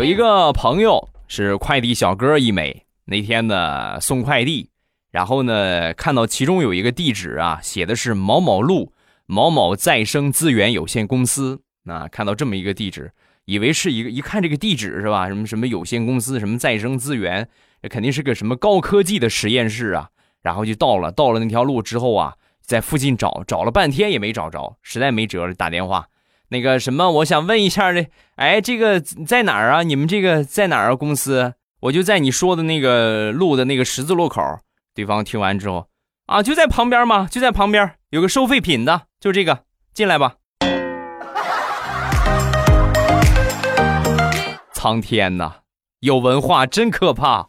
有一个朋友是快递小哥一枚，那天呢送快递，然后呢看到其中有一个地址啊，写的是某某路某某再生资源有限公司。那看到这么一个地址，以为是一个一看这个地址是吧？什么什么有限公司，什么再生资源，这肯定是个什么高科技的实验室啊。然后就到了，到了那条路之后啊，在附近找找了半天也没找着，实在没辙了，打电话。那个什么，我想问一下呢，哎，这个在哪儿啊？你们这个在哪儿啊？公司？我就在你说的那个路的那个十字路口。对方听完之后，啊，就在旁边吗？就在旁边，有个收废品的，就这个，进来吧。苍天呐，有文化真可怕。